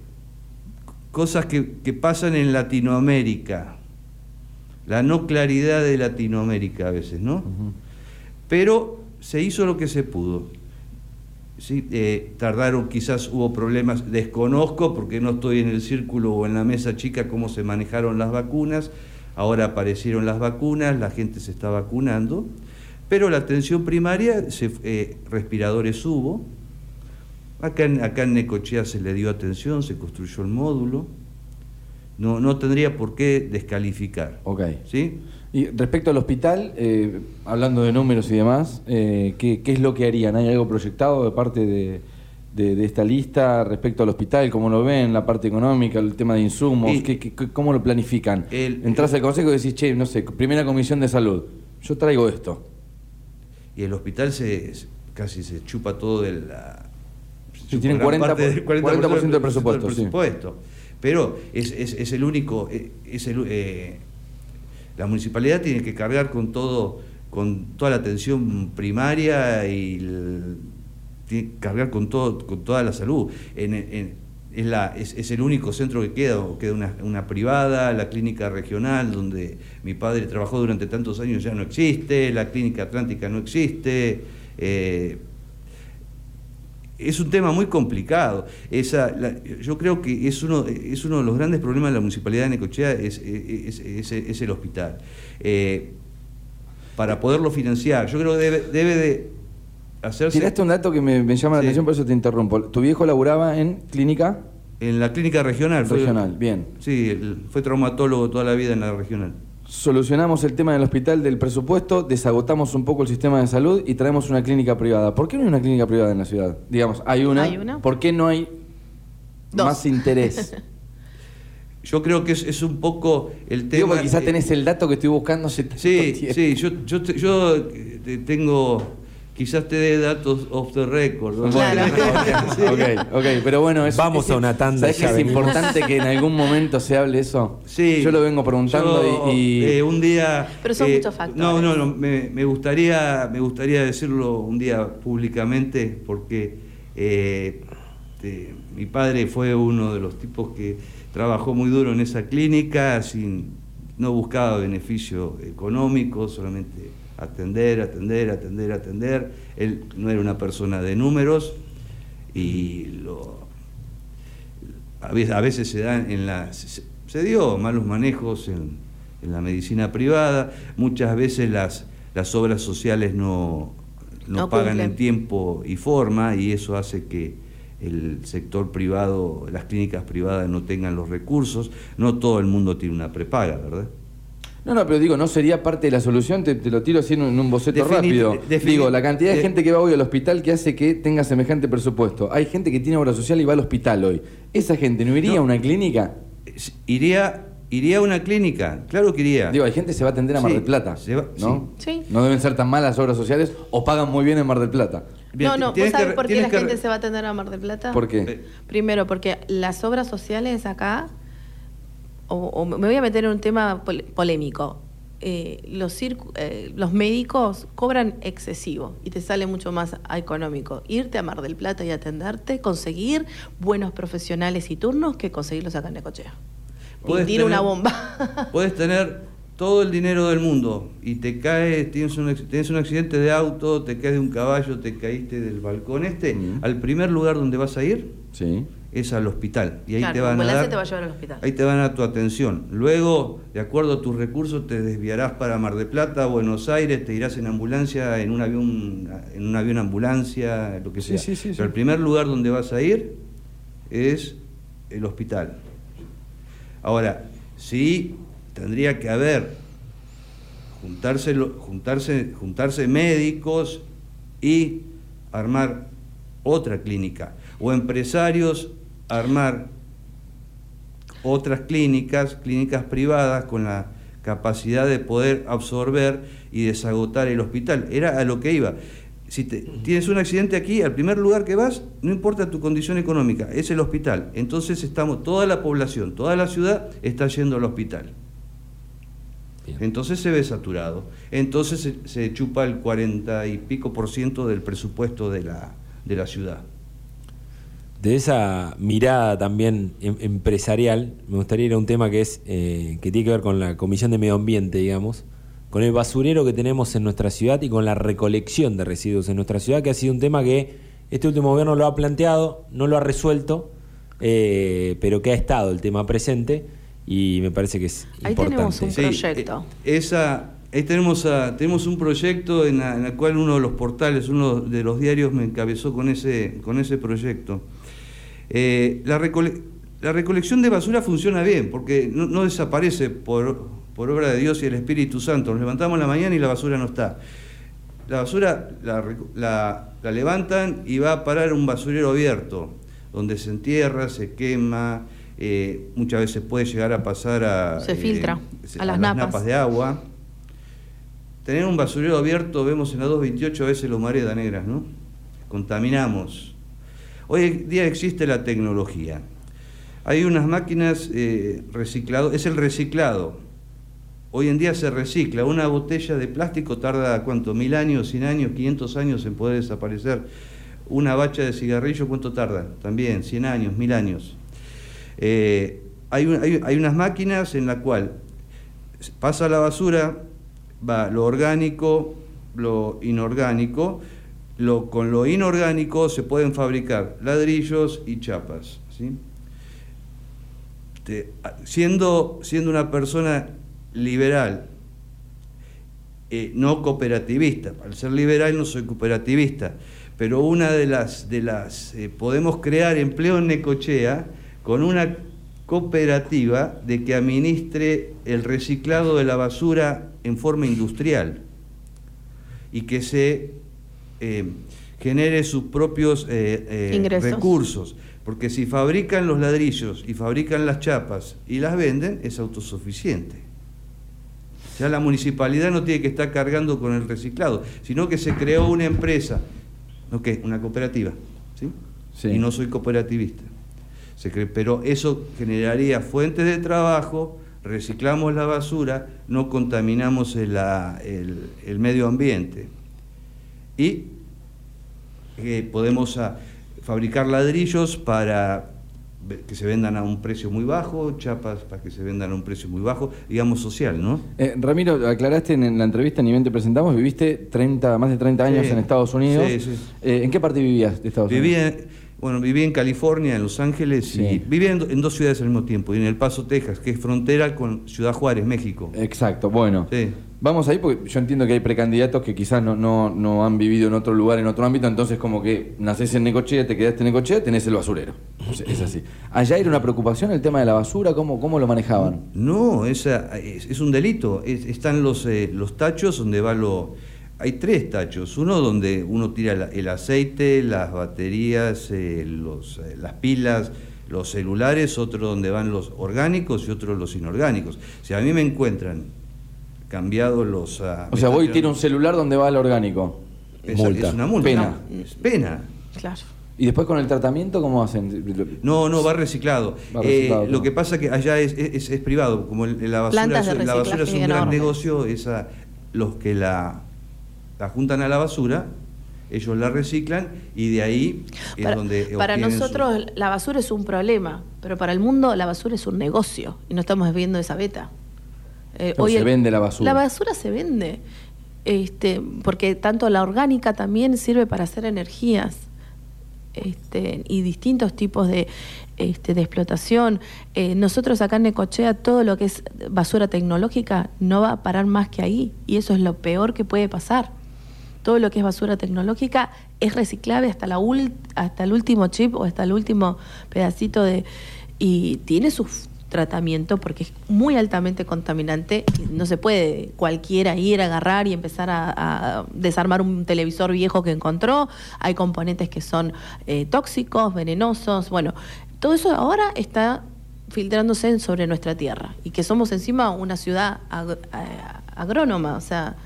cosas que, que pasan en Latinoamérica, la no claridad de Latinoamérica a veces, ¿no? Pero se hizo lo que se pudo. Sí, eh, tardaron, quizás hubo problemas, desconozco porque no estoy en el círculo o en la mesa chica cómo se manejaron las vacunas, ahora aparecieron las vacunas, la gente se está vacunando, pero la atención primaria, se, eh, respiradores hubo, acá en, acá en Necochea se le dio atención, se construyó el módulo, no, no tendría por qué descalificar. Ok. ¿Sí? Y respecto al hospital, eh, hablando de números y demás, eh, ¿qué, qué es lo que harían? ¿Hay algo proyectado de parte de, de- de esta lista respecto al hospital? ¿Cómo lo ven? ¿La parte económica? ¿El tema de insumos? Y- ¿Qué, qué- cómo lo planifican? El- Entrás al consejo y decís, che, no sé, primera comisión de salud, yo traigo esto. Y el hospital se, casi se chupa todo de la... Sí, tienen gran 40 parte del 40% del presupuesto, sí. Pero es, es- es el único... eh, Es el, eh, la municipalidad tiene que cargar con todo con toda la atención primaria y tiene que cargar con todo con toda la salud. Es, la, es, el único centro que queda, queda una, una privada, la clínica regional, donde mi padre trabajó durante tantos años, ya no existe, la clínica atlántica no existe. eh, es un tema muy complicado. Esa, la- yo creo que es uno, es uno de los grandes problemas de la municipalidad de Necochea, es, es- es- es el hospital. Eh, para poderlo financiar, yo creo que debe, debe de hacerse Tiraste un dato que me, me llama la Sí. atención, por eso te interrumpo. ¿Tu viejo laburaba en clínica en la clínica regional. fue- regional? Bien. sí, fue traumatólogo toda la vida en la regional. Solucionamos el tema del hospital del presupuesto, desagotamos un poco el sistema de salud y traemos una clínica privada. ¿Por qué no hay una clínica privada en la ciudad? Digamos, hay una. Hay una. ¿Por qué no hay Dos. más interés? Yo creo que es, es un poco el tema... Digo, quizás tenés el dato que estoy buscando Sí, sí, yo, yo, yo eh, te- tengo... Quizás te dé datos off the record. ¿no? Claro. Sí. ok, ok, pero bueno, es, Vamos es- a una tanda ¿sabés y que es venimos? importante que en algún momento se hable eso? Sí. Yo lo vengo preguntando Yo, y. y- eh, un día. Pero son eh, muchos factores. No, no, no. Me, me gustaría, me gustaría decirlo un día públicamente porque eh, mi padre fue uno de los tipos que trabajó muy duro en esa clínica, sin, no buscaba beneficio económico, solamente atender, atender, atender, atender. Él no era una persona de números y lo, a veces, a veces se dan en la se, se dio malos manejos en, en la medicina privada, muchas veces las, las obras sociales no, no, No pagan cumplen. en tiempo y forma y eso hace que el sector privado, las clínicas privadas no tengan los recursos, no todo el mundo tiene una prepaga, ¿verdad? No, no, pero digo, ¿no sería parte de la solución? Te, te lo tiro así en un, en un boceto Definit- rápido. digo, la cantidad de de- gente que va hoy al hospital que hace que tenga semejante presupuesto. Hay gente que tiene obra social y va al hospital hoy. ¿Esa gente no iría No. a una clínica? Iría, iría a una clínica, claro que iría. Digo, hay gente que se va a atender a Mar Sí, del Plata. se va- ¿no? sí. Sí. No deben ser tan malas obras sociales o pagan muy bien en Mar del Plata. Bien, no, no, ¿vos sabés por qué la que gente se va a atender a Mar del Plata? ¿Por qué? Eh, Primero, porque las obras sociales acá, o, o me voy a meter en un tema pol- polémico, eh, los, eh, los médicos cobran excesivo y te sale mucho más económico irte a Mar del Plata y atenderte, conseguir buenos profesionales y turnos que conseguirlos acá en Necochea. Puedes una bomba. Puedes tener todo el dinero del mundo y te caes, tienes un, tienes un accidente de auto, te caes de un caballo, te caíste del balcón este, Mm. al primer lugar donde vas a ir Sí. Es al hospital. Y ahí Claro, te van a dar, te va a llevar al hospital. ahí te van a tu atención. Luego, de acuerdo a tus recursos, te desviarás para Mar de Plata, Buenos Aires, te irás en ambulancia, en un avión, en un avión ambulancia, lo que sea. sí, sí, Pero sí. el primer lugar donde vas a ir es el hospital. Ahora, sí tendría que haber juntarse, juntarse médicos y armar otra clínica. O empresarios armar otras clínicas, clínicas privadas con la capacidad de poder absorber y desagotar el hospital. Era a lo que iba. Si te- tienes un accidente aquí, al primer lugar que vas, no importa tu condición económica, es el hospital. Entonces estamos, toda la población, toda la ciudad está yendo al hospital. Bien. Entonces se ve saturado. Entonces se, se chupa el 40 y pico por ciento del presupuesto de la, de la ciudad. De esa mirada también em- empresarial, me gustaría ir a un tema que es eh, que tiene que ver con la Comisión de Medio Ambiente, digamos, con el basurero que tenemos en nuestra ciudad y con la recolección de residuos en nuestra ciudad, que ha sido un tema que este último gobierno lo ha planteado, no lo ha resuelto, eh, pero que ha estado el tema presente y me parece que es Ahí importante. tenemos un proyecto. eh, esa, ahí tenemos, a- tenemos un proyecto en la, en la cual uno de los portales, uno de los diarios me encabezó con ese, con ese proyecto. Eh, la recole- la recolección de basura funciona bien, porque no, no desaparece por, por obra de Dios y el Espíritu Santo. Nos levantamos en la mañana y la basura no está. La basura la, recu- la- la levantan y va a parar a un basurero abierto, donde se entierra, se quema, eh, muchas veces puede llegar a pasar a... Se filtra se- a las napas. de agua. Tener un basurero abierto, vemos en la 228 a veces los maredas negras, ¿no? Contaminamos. Hoy en día existe la tecnología. Hay unas máquinas eh, reciclado, es el reciclado. Hoy en día se recicla. Una botella de plástico tarda, ¿cuánto? ¿Mil años, cien años, 500 años en poder desaparecer? Una bacha de cigarrillo, ¿cuánto tarda? También, 100 años, mil años. Eh, hay, hay- hay unas máquinas en la cual pasa la basura, va lo orgánico, lo inorgánico. Lo, con lo inorgánico se pueden fabricar ladrillos y chapas. ¿sí? Te- a- siendo, siendo una persona liberal, eh, no cooperativista, al ser liberal no soy cooperativista, pero una de las, de las eh, podemos crear empleo en Necochea con una cooperativa de que administre el reciclado de la basura en forma industrial y que se eh, genere sus propios eh, eh, recursos. Porque si fabrican los ladrillos y fabrican las chapas y las venden, es autosuficiente. Ya la municipalidad no tiene que estar cargando con el reciclado, sino que se creó una empresa, ¿no qué? Una cooperativa, ¿sí? Sí. Y no soy cooperativista. Se cre- pero eso generaría fuentes de trabajo, reciclamos la basura, no contaminamos el, la- el- el medio ambiente. Y eh, podemos ah, fabricar ladrillos para que se vendan a un precio muy bajo, chapas para que se vendan a un precio muy bajo, digamos social, ¿no? Eh, Ramiro, aclaraste en la entrevista ni bien te presentamos, viviste 30, más de 30 años Sí. en Estados Unidos. Sí, sí. Eh, ¿En qué parte vivías de Estados Unidos? Vivía, bueno, viví en California, en Los Ángeles, y vivía en, en dos ciudades al mismo tiempo, y en El Paso, Texas, que es frontera con Ciudad Juárez, México. Exacto, bueno. Vamos ahí porque yo entiendo que hay precandidatos que quizás no, no, no han vivido en otro lugar, en otro ámbito, entonces como que nacés en Necochea, te quedaste en Necochea, tenés el basurero. Es así. ¿Allá era una preocupación el tema de la basura? ¿Cómo, cómo lo manejaban? No, esa, es, un delito. Es- están los, eh, los tachos donde va lo... Hay tres tachos. Uno donde uno tira el aceite, las baterías, eh, los, eh, las pilas, los celulares, otro donde van los orgánicos y otro los inorgánicos. Si a mí me encuentran cambiados los... ah, O sea, voy y tiro un celular donde va el orgánico. Es, es una multa. Pena. Es pena. Claro. ¿Y después con el tratamiento cómo hacen? No, no, va reciclado. Va Eh, lo que pasa que allá es, es- es privado, como el- la basura, es- la basura es un gran negocio, esa, los que la, la juntan a la basura, ellos la reciclan y de ahí es Para, donde para su- nosotros la basura es un problema, pero para el mundo la basura es un negocio y no estamos viendo esa beta. Eh, se el- vende la basura. La basura se vende, este, porque tanto la orgánica también sirve para hacer energías este, y distintos tipos de, este, de explotación. Eh, nosotros acá en Necochea todo lo que es basura tecnológica no va a parar más que ahí y eso es lo peor que puede pasar. Todo lo que es basura tecnológica es reciclable hasta, la hasta el último chip o hasta el último pedacito de... y tiene su f- tratamiento porque es muy altamente contaminante. No se puede cualquiera ir, agarrar y empezar a, a desarmar un televisor viejo que encontró. Hay componentes que son eh, tóxicos, venenosos. Bueno, todo eso ahora está filtrándose sobre nuestra tierra y que somos encima una ciudad a- agrónoma, o sea,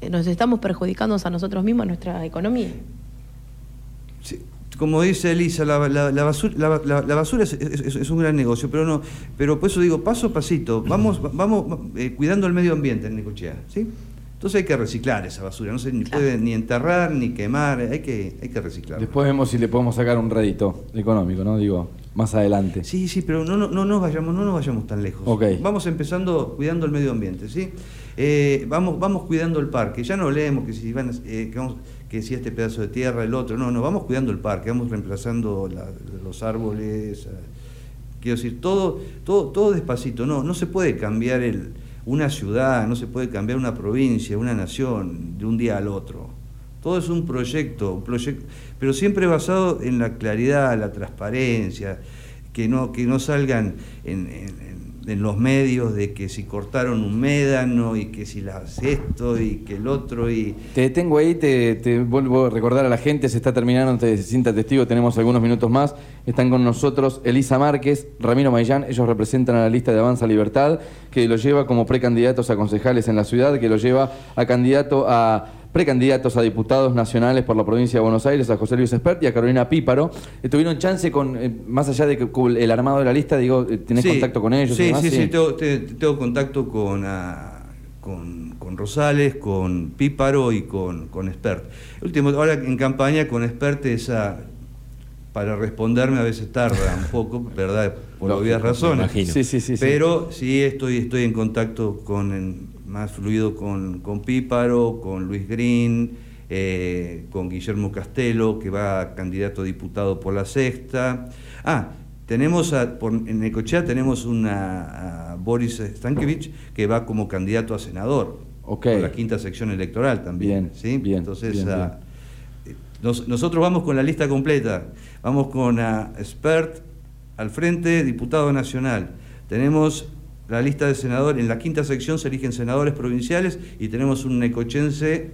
eh, nos estamos perjudicando a nosotros mismos, nuestra economía. Sí, Como dice Elisa, la, la- la basura, la- la- la basura es, es- es un gran negocio, pero no, pero por eso digo, paso a pasito, vamos, vamos eh, cuidando el medio ambiente en Necochea, ¿sí? Entonces hay que reciclar esa basura, no se ni Claro. puede ni enterrar ni quemar, hay que, hay que reciclar. Después vemos si le podemos sacar un rédito económico, ¿no? Digo, más adelante. Sí, sí, pero no, no, no nos vayamos, no nos vayamos tan lejos. Vamos empezando cuidando el medio ambiente, ¿sí? Eh, vamos, vamos cuidando el parque. Ya no leemos que si van, a- eh, que, vamos- que si este pedazo de tierra, el otro. No, no, vamos cuidando el parque, vamos reemplazando la- los árboles. eh, quiero decir, todo, todo, todo despacito. No, no se puede cambiar una ciudad, no se puede cambiar una provincia, una nación de un día al otro. Todo es un proyecto, proyecto, pero siempre basado en la claridad, la transparencia, que no, que no salgan en- en los medios de que si cortaron un médano y que si las esto y que el otro y Te detengo ahí, te, vuelvo a recordar a la gente, se está terminando, te cinta testigo, tenemos algunos minutos más. Están con nosotros Elisa Márquez, Ramiro Mayán, ellos representan a la lista de Avanza Libertad, que lo lleva como precandidatos a concejales en la ciudad, que lo lleva a candidato a precandidatos a diputados nacionales por la provincia de Buenos Aires, a José Luis Espert y a Carolina Píparo. Eh, ¿Tuvieron chance con, eh, más allá de que el armado de la lista, digo, eh, tenés Sí, contacto con ellos? y Sí, demás? sí, sí, tengo, te- tengo contacto con, ah, con, con Rosales, con Píparo y con, con Expert. Último, ahora en campaña con Expert esa para responderme a veces tarda un poco, ¿verdad? Por Lógico, obvias razones. imagino. Sí, sí, sí. sí. Pero sí estoy, estoy en contacto con en- más fluido con, con Píparo, con Luis Green, eh, con Guillermo Castelo, que va candidato a diputado por la sexta. Ah, tenemos a- por- en Necochea tenemos una, a Boris Stankiewicz que va como candidato a senador. Ok. Por la quinta sección electoral también. Bien, ¿sí? bien, Entonces, bien, ah, nos- nosotros vamos con la lista completa. Vamos con a Spert al frente, diputado nacional. Tenemos la lista de senadores. En la quinta sección se eligen senadores provinciales y tenemos un necochense,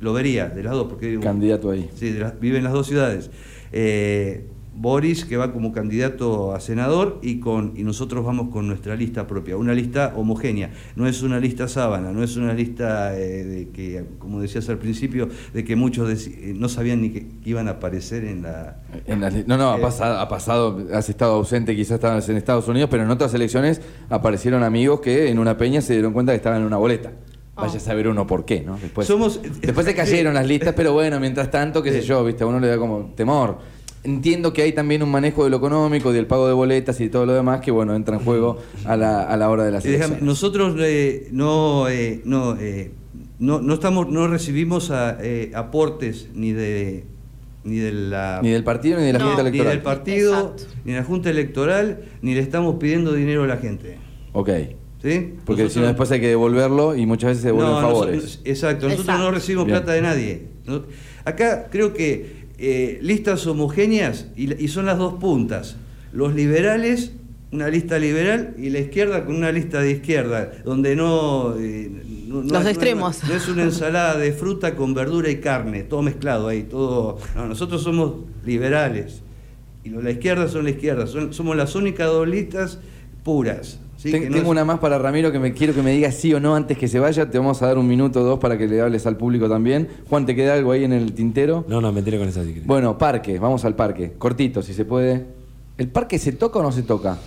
lo vería, de las dos, porque Candidato ahí. Sí, de las- vive en las dos ciudades. Eh, Boris, que va como candidato a senador, y, con, y nosotros vamos con nuestra lista propia, una lista homogénea. No es una lista sábana, no es una lista eh, de que, como decías al principio, de que muchos deci- eh, no sabían ni que iban a aparecer en la... En li- no, no, ha Eh, pasado, ha pasado, has estado ausente, quizás estabas en Estados Unidos, pero en otras elecciones aparecieron amigos que en una peña se dieron cuenta que estaban en una boleta. Vaya a saber uno por qué, ¿no? Después, Somos- después se cayeron las listas, pero bueno, mientras tanto, qué sé yo, viste, a uno le da como temor. Entiendo que hay también un manejo de lo económico, del pago de boletas y todo lo demás que, bueno, entra en juego a la, a la hora de déjame, elecciones. nosotros eh, no, eh, no, eh, no, no estamos, no recibimos a- eh, aportes ni de ni de la Ni del partido ni de la No. Junta ni Electoral. del partido, Exacto. ni de la Junta Electoral, ni le estamos pidiendo dinero a la gente. Ok. ¿sí? Porque si no después hay que devolverlo y muchas veces se devuelven no, favores. nosotros- exacto, nosotros Exacto. no recibimos Bien. plata de nadie. Acá creo que eh, listas homogéneas y, y son las dos puntas. Los liberales, una lista liberal, y la izquierda con una lista de izquierda, donde no... eh, no- no- Los no- extremos. No, es una ensalada de fruta con verdura y carne, todo mezclado ahí, todo... No, nosotros somos liberales. Y los- la izquierda son la izquierda, son- somos las únicas dos listas puras. ¿Sí? Ten- Que no tengo es- una más para Ramiro que me quiero que me diga sí o no antes que se vaya. Te vamos a dar un minuto o dos para que le hables al público también. Juan, ¿te queda algo ahí en el tintero? No, no, me tiré con esa si. Bueno, parque, vamos al parque. Cortito, si se puede. ¿El parque se toca o no se toca?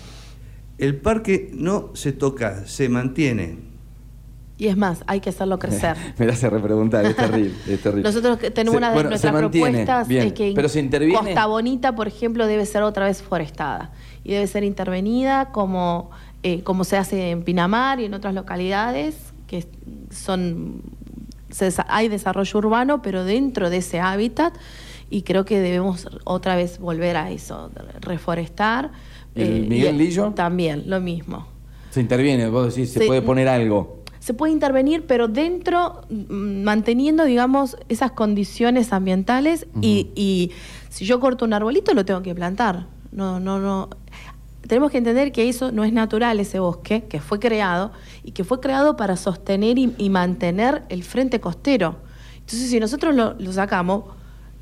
El parque no se toca, se mantiene. Y es más, hay que hacerlo crecer. me la hace repreguntar, es terrible, es terrible. Nosotros tenemos Se- una de bueno, nuestras propuestas bien, es que pero se interviene. Costa Bonita, por ejemplo, debe ser otra vez forestada y debe ser intervenida como, eh, como se hace en Pinamar y en otras localidades que son se hay desarrollo urbano, pero dentro de ese hábitat y creo que debemos otra vez volver a eso, reforestar. ¿El eh, Miguel Lillo? También, lo mismo. Se interviene, vos decís, se puede poner algo. Se puede intervenir, pero dentro, mm, manteniendo, digamos, esas condiciones ambientales y, y si yo corto un arbolito lo tengo que plantar. No, no, no. Tenemos que entender que eso no es natural, ese bosque, que fue creado y que fue creado para sostener y, mantener el frente costero. Entonces, si nosotros lo, sacamos,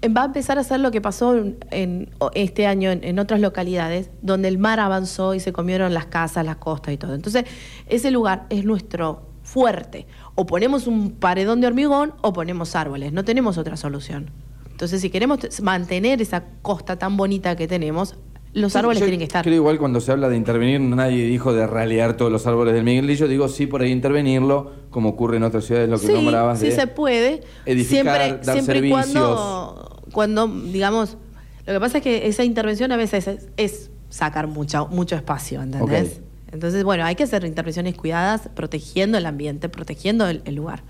va a empezar a hacer lo que pasó en, este año en, otras localidades, donde el mar avanzó y se comieron las casas, las costas y todo. Entonces, ese lugar es nuestro fuerte. O ponemos un paredón de hormigón o ponemos árboles. No tenemos otra solución. Entonces, si queremos mantener esa costa tan bonita que tenemos, los árboles yo tienen que estar. Creo igual cuando se habla de intervenir, nadie dijo de ralear todos los árboles del Miguel Lillo. Digo, sí, por ahí intervenirlo, como ocurre en otras ciudades, lo que sí, nombrabas. sí de se puede. edificar, siempre dar siempre y servicios. cuando, cuando, digamos, lo que pasa es que esa intervención a veces es, es sacar mucha, mucho espacio, ¿entendés? Entonces, bueno, hay que hacer intervenciones cuidadas, protegiendo el ambiente, protegiendo el, el lugar.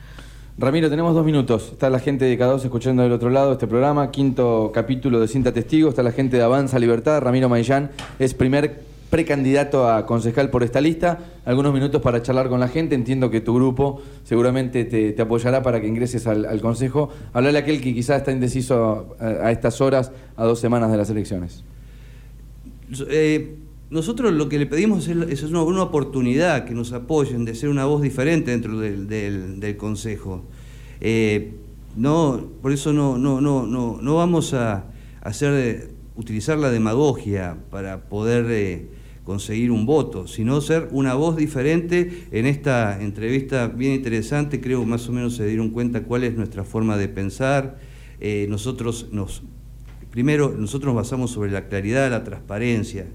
Ramiro, tenemos dos minutos. Está la gente de K2 escuchando del otro lado este programa, quinto capítulo de Cinta Testigo. Está la gente de Avanza Libertad. Ramiro Maillán es primer precandidato a concejal por esta lista. Algunos minutos para charlar con la gente. Entiendo que tu grupo seguramente te, apoyará para que ingreses al, consejo. Hablarle a aquel que quizás está indeciso a, a estas horas, a dos semanas de las elecciones. Eh, nosotros lo que le pedimos es, una, oportunidad, que nos apoyen, de ser una voz diferente dentro del, Consejo. Eh, no, por eso no, no, no, no, no vamos a hacer, utilizar la demagogia para poder eh, conseguir un voto, sino ser una voz diferente. En esta entrevista bien interesante, creo más o menos se dieron cuenta cuál es nuestra forma de pensar. Eh, nosotros nos, primero, nosotros nos basamos sobre la claridad, la transparencia,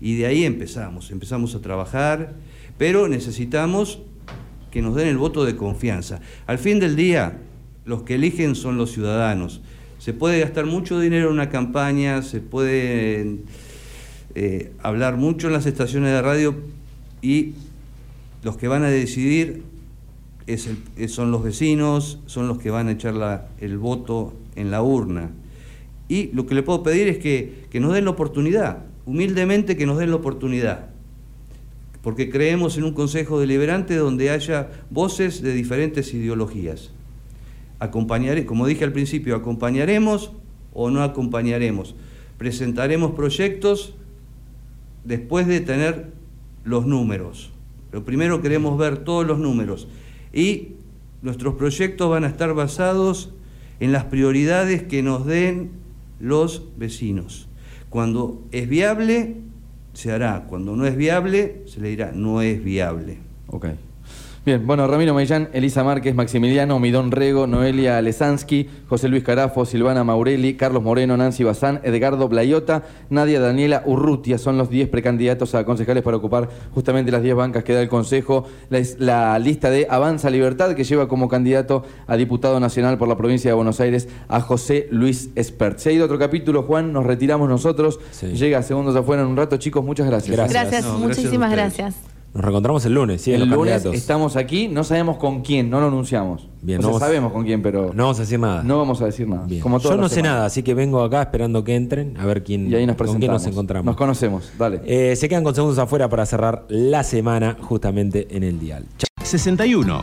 y de ahí empezamos, empezamos a trabajar, pero necesitamos que nos den el voto de confianza. Al fin del día, los que eligen son los ciudadanos. Se puede gastar mucho dinero en una campaña, se puede eh, hablar mucho en las estaciones de radio y los que van a decidir son los vecinos, son los que van a echar el voto en la urna. Y lo que le puedo pedir es que nos den la oportunidad, humildemente que nos den la oportunidad porque creemos en un Consejo Deliberante donde haya voces de diferentes ideologías. Acompañaré, como dije al principio, acompañaremos o no acompañaremos. Presentaremos proyectos después de tener los números. Lo primero queremos ver todos los números y nuestros proyectos van a estar basados en las prioridades que nos den los vecinos. Cuando es viable, se hará. Cuando no es viable, se le dirá, no es viable. Ok. Bien, bueno, Ramiro Mellán, Elisa Márquez, Maximiliano, Midón Rego, Noelia Alesansky, José Luis Carafo, Silvana Maureli, Carlos Moreno, Nancy Bazán, Edgardo Blayota, Nadia Daniela Urrutia. Son los 10 precandidatos a concejales para ocupar justamente las 10 bancas que da el Consejo. La, es- la lista de Avanza Libertad, que lleva como candidato a diputado nacional por la provincia de Buenos Aires a José Luis Espert. Se ha ido otro capítulo, Juan, nos retiramos nosotros. Sí. Llega segundos afuera en un rato. Chicos, muchas gracias. Gracias. Gracias, No, gracias a muchísimas gracias. Nos reencontramos el lunes, sí, el los lunes candidatos. estamos aquí, no sabemos con quién, no lo anunciamos. Bien, o no sea, vamos- sabemos con quién, pero No vamos a decir nada. no vamos a decir nada. Bien. Como Yo no sé semanas. nada, así que vengo acá esperando que entren a ver quién, Y ahí nos con presentamos. quién nos encontramos. Nos conocemos, dale. Eh, se quedan con segundos afuera para cerrar la semana justamente en el dial. 61.